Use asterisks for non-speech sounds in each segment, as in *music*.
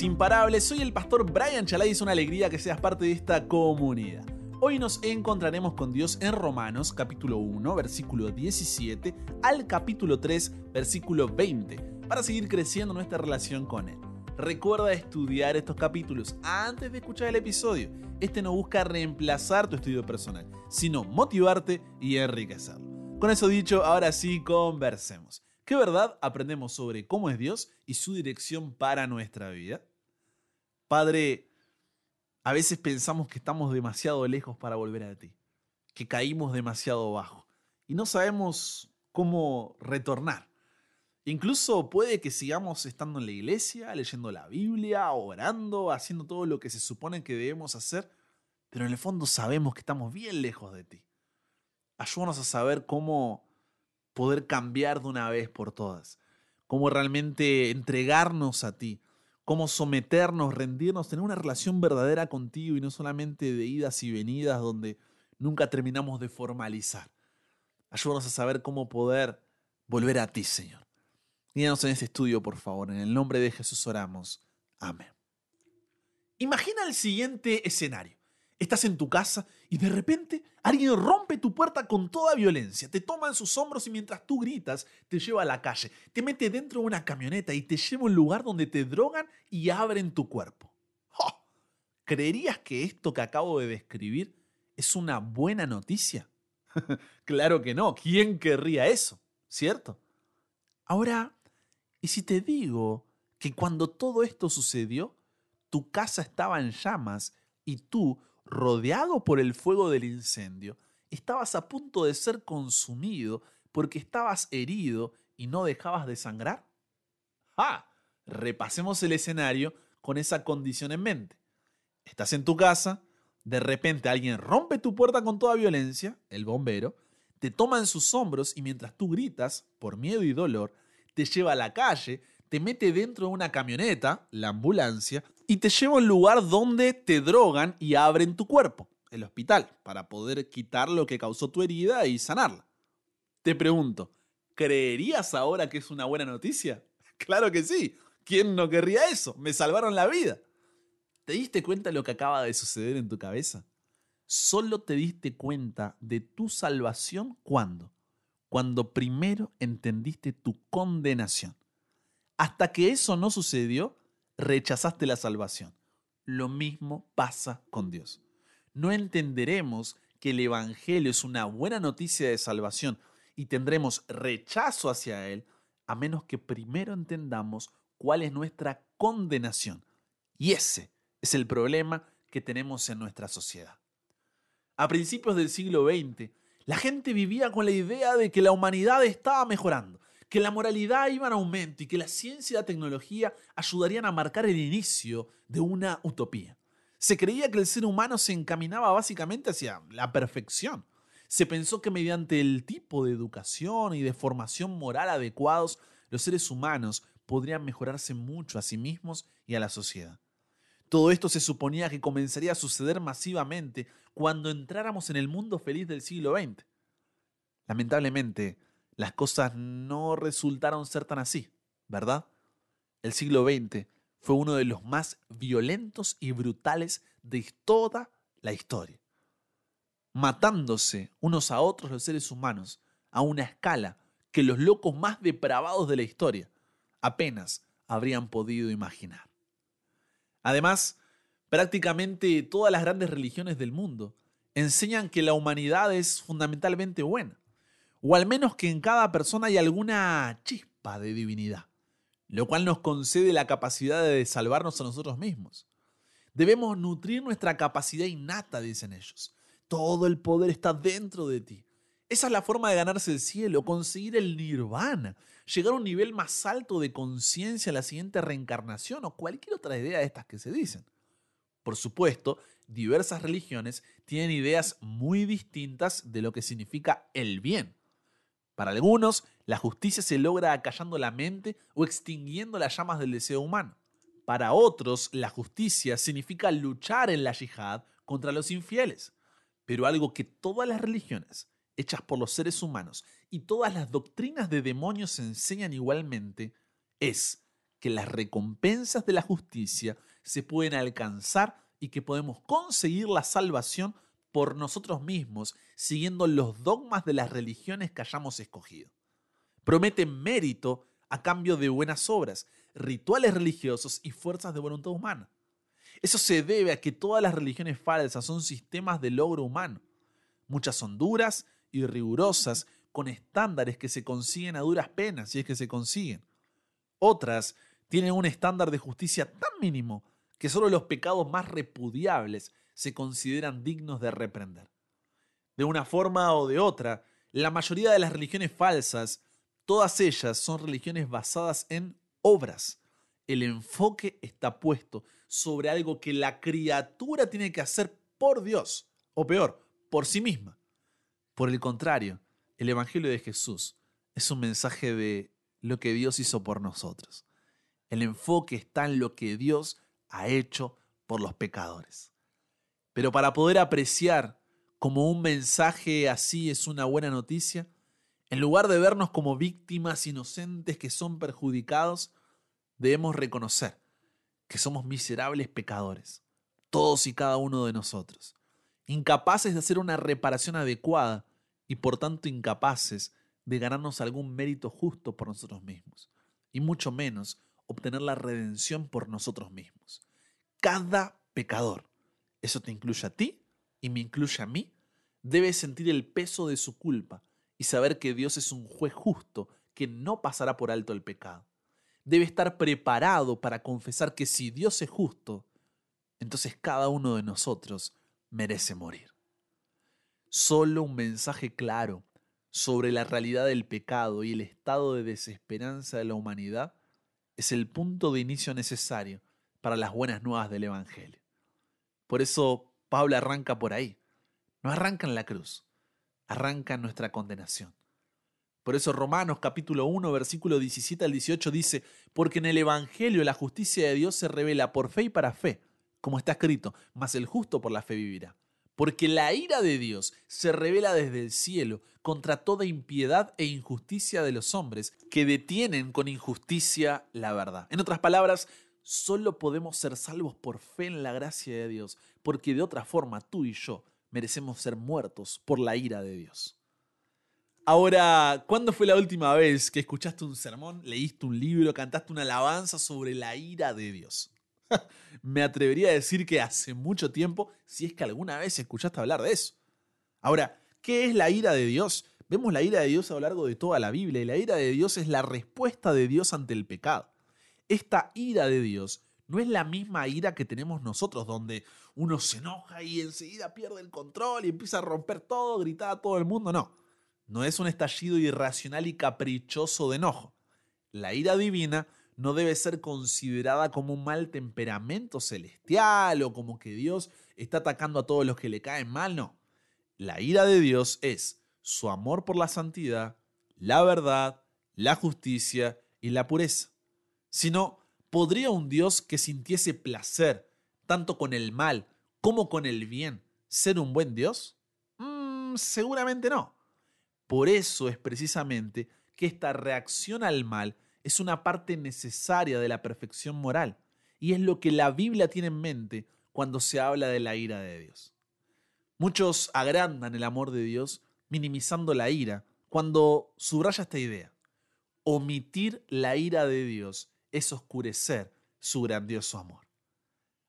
Imparables, soy el pastor Brian Chalai y es una alegría que seas parte de esta comunidad. Hoy nos encontraremos con Dios en Romanos capítulo 1 versículo 17 al capítulo 3 versículo 20 para seguir creciendo nuestra relación con Él. Recuerda estudiar estos capítulos antes de escuchar el episodio. Este no busca reemplazar tu estudio personal, sino motivarte y enriquecerlo. Con eso dicho, ahora sí conversemos. ¿Qué verdad aprendemos sobre cómo es Dios y su dirección para nuestra vida? Padre, a veces pensamos que estamos demasiado lejos para volver a ti, que caímos demasiado bajo y no sabemos cómo retornar. Incluso puede que sigamos estando en la iglesia, leyendo la Biblia, orando, haciendo todo lo que se supone que debemos hacer, pero en el fondo sabemos que estamos bien lejos de ti. Ayúdanos a saber cómo poder cambiar de una vez por todas, cómo realmente entregarnos a ti, cómo someternos, rendirnos, tener una relación verdadera contigo y no solamente de idas y venidas donde nunca terminamos de formalizar. Ayúdanos a saber cómo poder volver a ti, Señor. Guíanos en este estudio, por favor. En el nombre de Jesús oramos. Amén. Imagina el siguiente escenario. Estás en tu casa y de repente alguien rompe tu puerta con toda violencia, te toma en sus hombros y mientras tú gritas te lleva a la calle, te mete dentro de una camioneta y te lleva a un lugar donde te drogan y abren tu cuerpo. ¿Creerías que esto que acabo de describir es una buena noticia? *laughs* claro que no, ¿quién querría eso? ¿Cierto? Ahora, ¿y si te digo que cuando todo esto sucedió, tu casa estaba en llamas y tú rodeado por el fuego del incendio, estabas a punto de ser consumido porque estabas herido y no dejabas de sangrar? ¡Ah! Repasemos el escenario con esa condición en mente. Estás en tu casa, de repente alguien rompe tu puerta con toda violencia, el bombero, te toma en sus hombros y mientras tú gritas, por miedo y dolor, te lleva a la calle, te mete dentro de una camioneta, la ambulancia, y te lleva a un lugar donde te drogan y abren tu cuerpo, el hospital, para poder quitar lo que causó tu herida y sanarla. Te pregunto, ¿creerías ahora que es una buena noticia? *laughs* Claro que sí. ¿Quién no querría eso? Me salvaron la vida. ¿Te diste cuenta de lo que acaba de suceder en tu cabeza? Solo te diste cuenta de tu salvación cuando? Cuando primero entendiste tu condenación. Hasta que eso no sucedió, rechazaste la salvación. Lo mismo pasa con Dios. No entenderemos que el Evangelio es una buena noticia de salvación y tendremos rechazo hacia Él a menos que primero entendamos cuál es nuestra condenación. Y ese es el problema que tenemos en nuestra sociedad. A principios del siglo XX, la gente vivía con la idea de que la humanidad estaba mejorando, que la moralidad iba en aumento y que la ciencia y la tecnología ayudarían a marcar el inicio de una utopía. Se creía que el ser humano se encaminaba básicamente hacia la perfección. Se pensó que mediante el tipo de educación y de formación moral adecuados, los seres humanos podrían mejorarse mucho a sí mismos y a la sociedad. Todo esto se suponía que comenzaría a suceder masivamente cuando entráramos en el mundo feliz del siglo XX. Lamentablemente, las cosas no resultaron ser tan así, ¿verdad? El siglo XX fue uno de los más violentos y brutales de toda la historia, matándose unos a otros los seres humanos a una escala que los locos más depravados de la historia apenas habrían podido imaginar. Además, prácticamente todas las grandes religiones del mundo enseñan que la humanidad es fundamentalmente buena o al menos que en cada persona hay alguna chispa de divinidad, lo cual nos concede la capacidad de salvarnos a nosotros mismos. Debemos nutrir nuestra capacidad innata, dicen ellos. Todo el poder está dentro de ti. Esa es la forma de ganarse el cielo, conseguir el nirvana, llegar a un nivel más alto de conciencia en la siguiente reencarnación o cualquier otra idea de estas que se dicen. Por supuesto, diversas religiones tienen ideas muy distintas de lo que significa el bien. Para algunos, la justicia se logra acallando la mente o extinguiendo las llamas del deseo humano. Para otros, la justicia significa luchar en la yihad contra los infieles. Pero algo que todas las religiones, hechas por los seres humanos, y todas las doctrinas de demonios enseñan igualmente, es que las recompensas de la justicia se pueden alcanzar y que podemos conseguir la salvación por nosotros mismos, siguiendo los dogmas de las religiones que hayamos escogido. Promete mérito a cambio de buenas obras, rituales religiosos y fuerzas de voluntad humana. Eso se debe a que todas las religiones falsas son sistemas de logro humano. Muchas son duras y rigurosas, con estándares que se consiguen a duras penas, si es que se consiguen. Otras tienen un estándar de justicia tan mínimo que solo los pecados más repudiables se consideran dignos de reprender. De una forma o de otra, la mayoría de las religiones falsas, todas ellas son religiones basadas en obras. El enfoque está puesto sobre algo que la criatura tiene que hacer por Dios, o peor, por sí misma. Por el contrario, el Evangelio de Jesús es un mensaje de lo que Dios hizo por nosotros. El enfoque está en lo que Dios ha hecho por los pecadores. Pero para poder apreciar como un mensaje así es una buena noticia, en lugar de vernos como víctimas inocentes que son perjudicados, debemos reconocer que somos miserables pecadores, todos y cada uno de nosotros, incapaces de hacer una reparación adecuada y por tanto incapaces de ganarnos algún mérito justo por nosotros mismos, y mucho menos obtener la redención por nosotros mismos. Cada pecador, eso te incluye a ti y me incluye a mí, debe sentir el peso de su culpa y saber que Dios es un juez justo que no pasará por alto el pecado. Debe estar preparado para confesar que si Dios es justo, entonces cada uno de nosotros merece morir. Solo un mensaje claro sobre la realidad del pecado y el estado de desesperanza de la humanidad es el punto de inicio necesario para las buenas nuevas del Evangelio. Por eso Pablo arranca por ahí. No arranca en la cruz, arranca en nuestra condenación. Por eso Romanos capítulo 1 versículo 17 al 18 dice, porque en el Evangelio la justicia de Dios se revela por fe y para fe, como está escrito, mas el justo por la fe vivirá porque la ira de Dios se revela desde el cielo contra toda impiedad e injusticia de los hombres que detienen con injusticia la verdad. En otras palabras, solo podemos ser salvos por fe en la gracia de Dios, porque de otra forma tú y yo merecemos ser muertos por la ira de Dios. Ahora, ¿cuándo fue la última vez que escuchaste un sermón, leíste un libro, cantaste una alabanza sobre la ira de Dios? *laughs* me atrevería a decir que hace mucho tiempo, si es que alguna vez escuchaste hablar de eso. Ahora, ¿qué es la ira de Dios? Vemos la ira de Dios a lo largo de toda la Biblia y la ira de Dios es la respuesta de Dios ante el pecado. Esta ira de Dios no es la misma ira que tenemos nosotros, donde uno se enoja y enseguida pierde el control y empieza a romper todo, gritar a todo el mundo. No, no es un estallido irracional y caprichoso de enojo. La ira divina no debe ser considerada como un mal temperamento celestial o como que Dios está atacando a todos los que le caen mal, no. La ira de Dios es su amor por la santidad, la verdad, la justicia y la pureza. Si no, ¿podría un Dios que sintiese placer tanto con el mal como con el bien ser un buen Dios? Mm, seguramente no. Por eso es precisamente que esta reacción al mal es una parte necesaria de la perfección moral y es lo que la Biblia tiene en mente cuando se habla de la ira de Dios. Muchos agrandan el amor de Dios minimizando la ira cuando subraya esta idea. Omitir la ira de Dios es oscurecer su grandioso amor.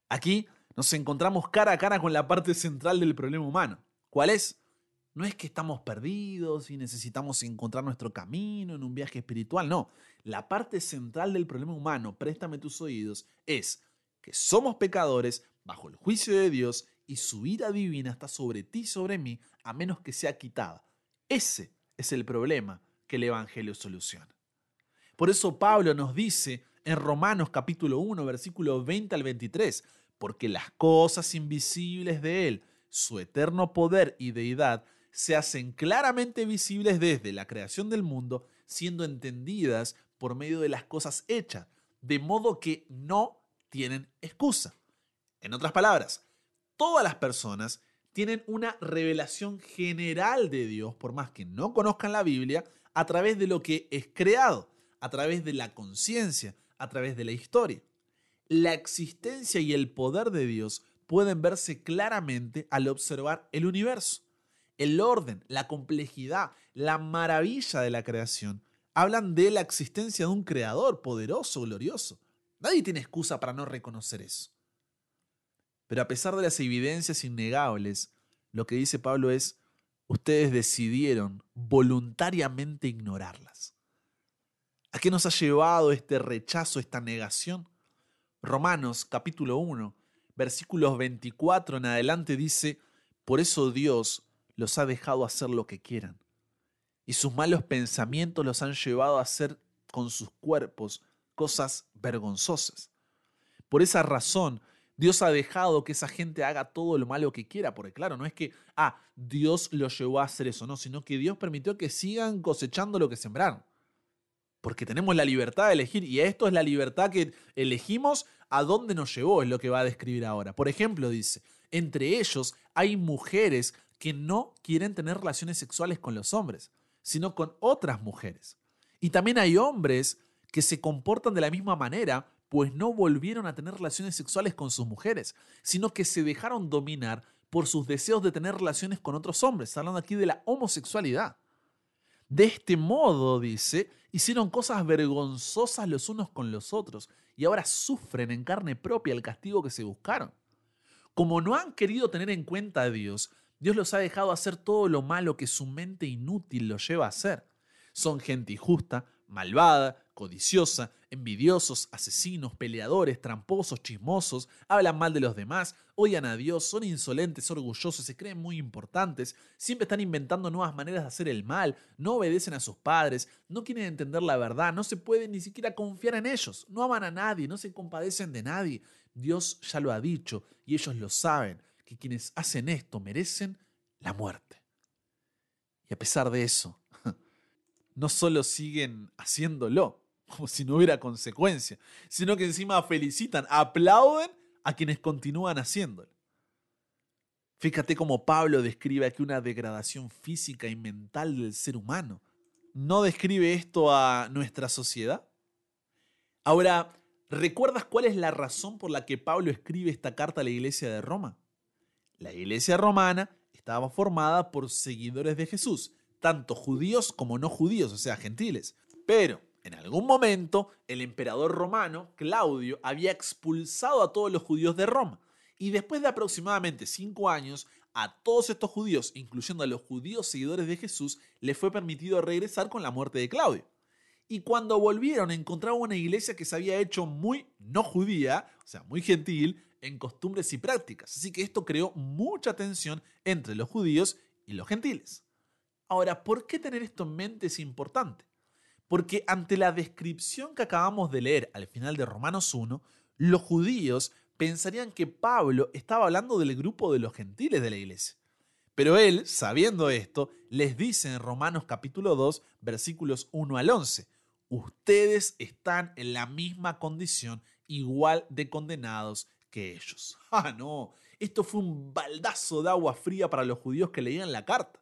Aquí nos encontramos cara a cara con la parte central del problema humano. ¿Cuál es? No es que estamos perdidos y necesitamos encontrar nuestro camino en un viaje espiritual, no. La parte central del problema humano, préstame tus oídos, es que somos pecadores bajo el juicio de Dios y su ira divina está sobre ti y sobre mí a menos que sea quitada. Ese es el problema que el Evangelio soluciona. Por eso Pablo nos dice en Romanos capítulo 1, versículo 20 al 23, porque las cosas invisibles de Él, su eterno poder y deidad, se hacen claramente visibles desde la creación del mundo, siendo entendidas por medio de las cosas hechas, de modo que no tienen excusa. En otras palabras, todas las personas tienen una revelación general de Dios, por más que no conozcan la Biblia, a través de lo que es creado, a través de la conciencia, a través de la historia. La existencia y el poder de Dios pueden verse claramente al observar el universo. El orden, la complejidad, la maravilla de la creación hablan de la existencia de un creador poderoso, glorioso. Nadie tiene excusa para no reconocer eso. Pero a pesar de las evidencias innegables, lo que dice Pablo es, ustedes decidieron voluntariamente ignorarlas. ¿A qué nos ha llevado este rechazo, esta negación? Romanos capítulo 1, versículos 24 en adelante dice, por eso Dios los ha dejado hacer lo que quieran, y sus malos pensamientos los han llevado a hacer con sus cuerpos cosas vergonzosas. Por esa razón, Dios ha dejado que esa gente haga todo lo malo que quiera, porque claro, no es que, ah, Dios los llevó a hacer eso, no, sino que Dios permitió que sigan cosechando lo que sembraron. Porque tenemos la libertad de elegir y esto es la libertad que elegimos a dónde nos llevó, es lo que va a describir ahora. Por ejemplo, dice, entre ellos hay mujeres que no quieren tener relaciones sexuales con los hombres, sino con otras mujeres. Y también hay hombres que se comportan de la misma manera, pues no volvieron a tener relaciones sexuales con sus mujeres, sino que se dejaron dominar por sus deseos de tener relaciones con otros hombres, hablando aquí de la homosexualidad. De este modo, dice, hicieron cosas vergonzosas los unos con los otros y ahora sufren en carne propia el castigo que se buscaron. Como no han querido tener en cuenta a Dios, Dios los ha dejado hacer todo lo malo que su mente inútil los lleva a hacer. Son gente injusta, malvada, codiciosa, envidiosos, asesinos, peleadores, tramposos, chismosos, hablan mal de los demás, odian a Dios, son insolentes, orgullosos, se creen muy importantes, siempre están inventando nuevas maneras de hacer el mal, no obedecen a sus padres, no quieren entender la verdad, no se puede ni siquiera confiar en ellos, no aman a nadie, no se compadecen de nadie. Dios ya lo ha dicho y ellos lo saben, que quienes hacen esto merecen la muerte. Y a pesar de eso, *laughs* no solo siguen haciéndolo, como si no hubiera consecuencia, sino que encima felicitan, aplauden a quienes continúan haciéndolo. Fíjate cómo Pablo describe aquí una degradación física y mental del ser humano. ¿No describe esto a nuestra sociedad? Ahora, ¿recuerdas cuál es la razón por la que Pablo escribe esta carta a la iglesia de Roma? La iglesia romana estaba formada por seguidores de Jesús, tanto judíos como no judíos, o sea, gentiles. Pero en algún momento el emperador romano, Claudio, había expulsado a todos los judíos de Roma. Y después de aproximadamente cinco años, a todos estos judíos, incluyendo a los judíos seguidores de Jesús, les fue permitido regresar con la muerte de Claudio. Y cuando volvieron encontraron una iglesia que se había hecho muy no judía, o sea, muy gentil, en costumbres y prácticas. Así que esto creó mucha tensión entre los judíos y los gentiles. Ahora, ¿por qué tener esto en mente es importante? Porque ante la descripción que acabamos de leer al final de Romanos 1, los judíos pensarían que Pablo estaba hablando del grupo de los gentiles de la iglesia. Pero él, sabiendo esto, les dice en Romanos capítulo 2, versículos 1 al 11, ustedes están en la misma condición, igual de condenados que ellos. *laughs* Ah, no, esto fue un baldazo de agua fría para los judíos que leían la carta.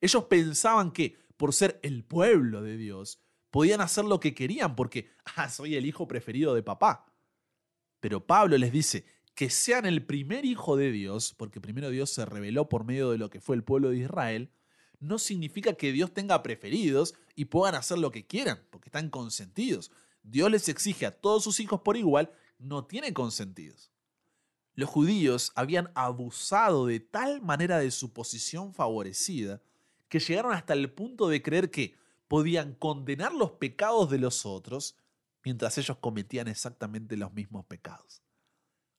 Ellos pensaban que, por ser el pueblo de Dios, podían hacer lo que querían porque, *laughs* ah, soy el hijo preferido de papá. Pero Pablo les dice que sean el primer hijo de Dios, porque primero Dios se reveló por medio de lo que fue el pueblo de Israel, no significa que Dios tenga preferidos y puedan hacer lo que quieran, porque están consentidos. Dios les exige a todos sus hijos por igual, no tiene consentidos. Los judíos habían abusado de tal manera de su posición favorecida que llegaron hasta el punto de creer que podían condenar los pecados de los otros mientras ellos cometían exactamente los mismos pecados.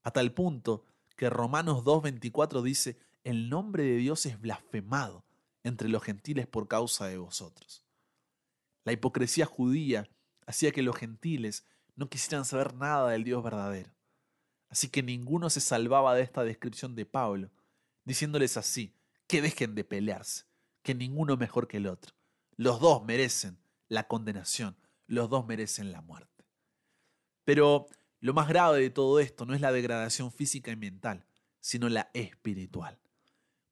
Hasta el punto que Romanos 2.24 dice, el nombre de Dios es blasfemado entre los gentiles por causa de vosotros. La hipocresía judía hacía que los gentiles no quisieran saber nada del Dios verdadero. Así que ninguno se salvaba de esta descripción de Pablo, diciéndoles así, que dejen de pelearse, que ninguno mejor que el otro. Los dos merecen la condenación, los dos merecen la muerte. Pero lo más grave de todo esto no es la degradación física y mental, sino la espiritual.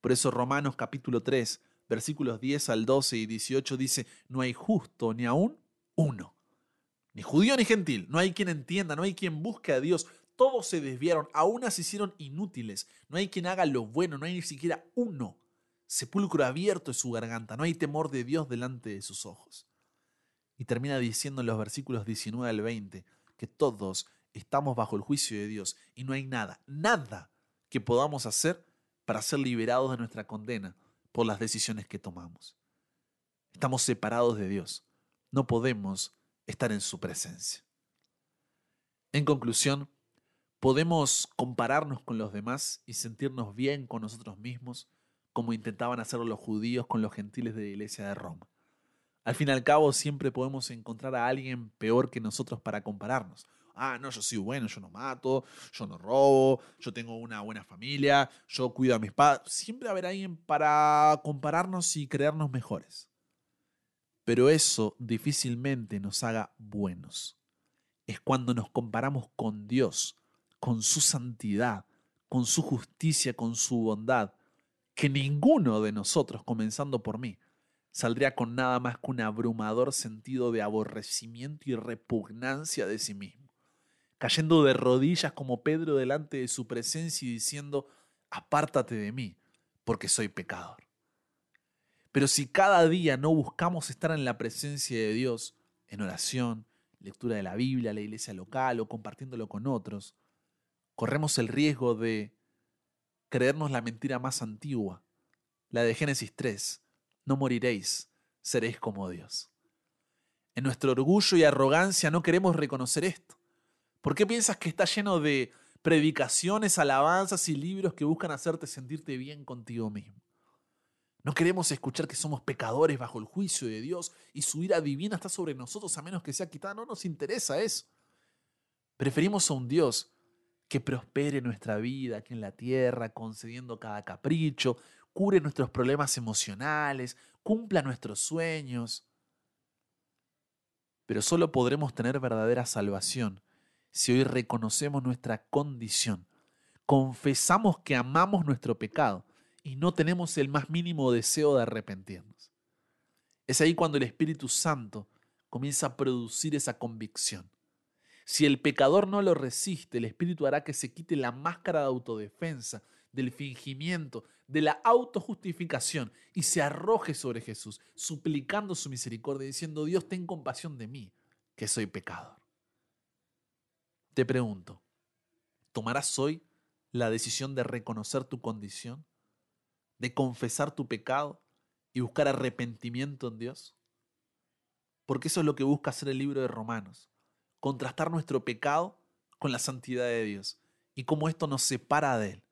Por eso Romanos capítulo 3, versículos 10 al 12 y 18 dice, no hay justo ni aún uno. Ni judío ni gentil. No hay quien entienda, no hay quien busque a Dios. Todos se desviaron, aún se hicieron inútiles. No hay quien haga lo bueno, no hay ni siquiera uno. Sepulcro abierto es su garganta, no hay temor de Dios delante de sus ojos. Y termina diciendo en los versículos 19 al 20 que todos estamos bajo el juicio de Dios y no hay nada, nada que podamos hacer para ser liberados de nuestra condena por las decisiones que tomamos. Estamos separados de Dios. No podemos estar en su presencia. En conclusión, podemos compararnos con los demás y sentirnos bien con nosotros mismos, como intentaban hacerlo los judíos con los gentiles de la iglesia de Roma. Al fin y al cabo, siempre podemos encontrar a alguien peor que nosotros para compararnos. Ah, no, yo soy bueno, yo no mato, yo no robo, yo tengo una buena familia, yo cuido a mis padres. Siempre habrá alguien para compararnos y creernos mejores. Pero eso difícilmente nos haga buenos. Es cuando nos comparamos con Dios, con su santidad, con su justicia, con su bondad, que ninguno de nosotros, comenzando por mí, saldría con nada más que un abrumador sentido de aborrecimiento y repugnancia de sí mismo, cayendo de rodillas como Pedro delante de su presencia y diciendo, apártate de mí, porque soy pecador. Pero si cada día no buscamos estar en la presencia de Dios, en oración, lectura de la Biblia, la iglesia local o compartiéndolo con otros, corremos el riesgo de creernos la mentira más antigua, la de Génesis 3, no moriréis, seréis como Dios. En nuestro orgullo y arrogancia no queremos reconocer esto. ¿Por qué piensas que está lleno de predicaciones, alabanzas y libros que buscan hacerte sentirte bien contigo mismo? No queremos escuchar que somos pecadores bajo el juicio de Dios y su ira divina está sobre nosotros a menos que sea quitada. No nos interesa eso. Preferimos a un Dios que prospere nuestra vida aquí en la tierra, concediendo cada capricho, cure nuestros problemas emocionales, cumpla nuestros sueños. Pero solo podremos tener verdadera salvación si hoy reconocemos nuestra condición, confesamos que amamos nuestro pecado y no tenemos el más mínimo deseo de arrepentirnos. Es ahí cuando el Espíritu Santo comienza a producir esa convicción. Si el pecador no lo resiste, el Espíritu hará que se quite la máscara de autodefensa, del fingimiento, de la autojustificación y se arroje sobre Jesús, suplicando su misericordia, diciendo, Dios, ten compasión de mí, que soy pecador. Te pregunto, ¿tomarás hoy la decisión de reconocer tu condición? de confesar tu pecado y buscar arrepentimiento en Dios? Porque eso es lo que busca hacer el libro de Romanos, contrastar nuestro pecado con la santidad de Dios y cómo esto nos separa de Él.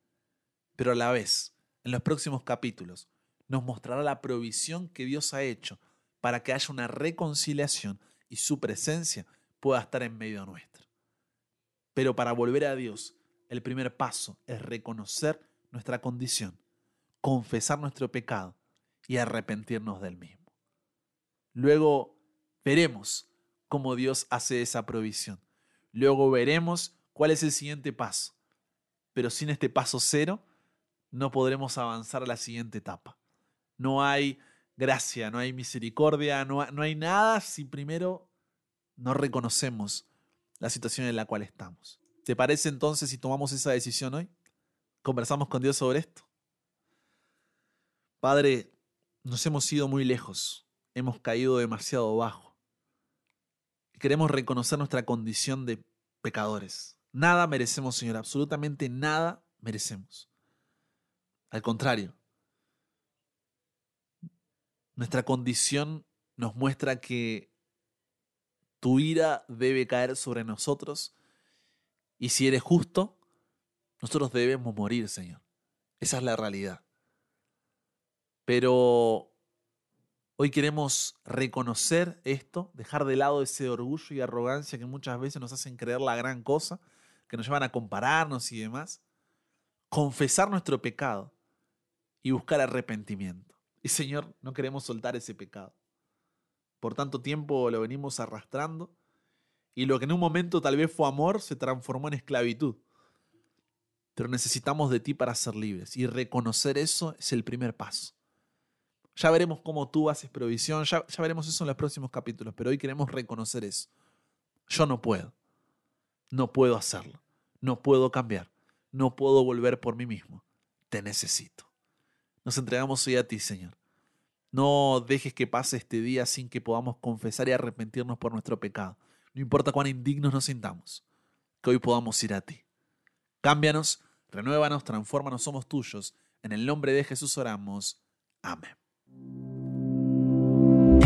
Pero a la vez, en los próximos capítulos, nos mostrará la provisión que Dios ha hecho para que haya una reconciliación y su presencia pueda estar en medio nuestro. Pero para volver a Dios, el primer paso es reconocer nuestra condición confesar nuestro pecado y arrepentirnos del mismo. Luego veremos cómo Dios hace esa provisión. Luego veremos cuál es el siguiente paso. Pero sin este paso cero no podremos avanzar a la siguiente etapa. No hay gracia, no hay misericordia, no, no hay nada si primero no reconocemos la situación en la cual estamos. ¿Te parece entonces si tomamos esa decisión hoy? ¿Conversamos con Dios sobre esto? Padre, nos hemos ido muy lejos, hemos caído demasiado bajo. Queremos reconocer nuestra condición de pecadores. Nada merecemos, Señor, absolutamente nada merecemos. Al contrario, nuestra condición nos muestra que tu ira debe caer sobre nosotros y si eres justo, nosotros debemos morir, Señor. Esa es la realidad. Pero hoy queremos reconocer esto, dejar de lado ese orgullo y arrogancia que muchas veces nos hacen creer la gran cosa, que nos llevan a compararnos y demás. Confesar nuestro pecado y buscar arrepentimiento. Y Señor, no queremos soltar ese pecado. Por tanto tiempo lo venimos arrastrando y lo que en un momento tal vez fue amor se transformó en esclavitud. Pero necesitamos de ti para ser libres y reconocer eso es el primer paso. Ya veremos cómo tú haces provisión, ya, veremos eso en los próximos capítulos, pero hoy queremos reconocer eso. Yo no puedo. No puedo hacerlo. No puedo cambiar. No puedo volver por mí mismo. Te necesito. Nos entregamos hoy a ti, Señor. No dejes que pase este día sin que podamos confesar y arrepentirnos por nuestro pecado. No importa cuán indignos nos sintamos. Que hoy podamos ir a ti. Cámbianos, renuévanos, transfórmanos, somos tuyos. En el nombre de Jesús oramos. Amén.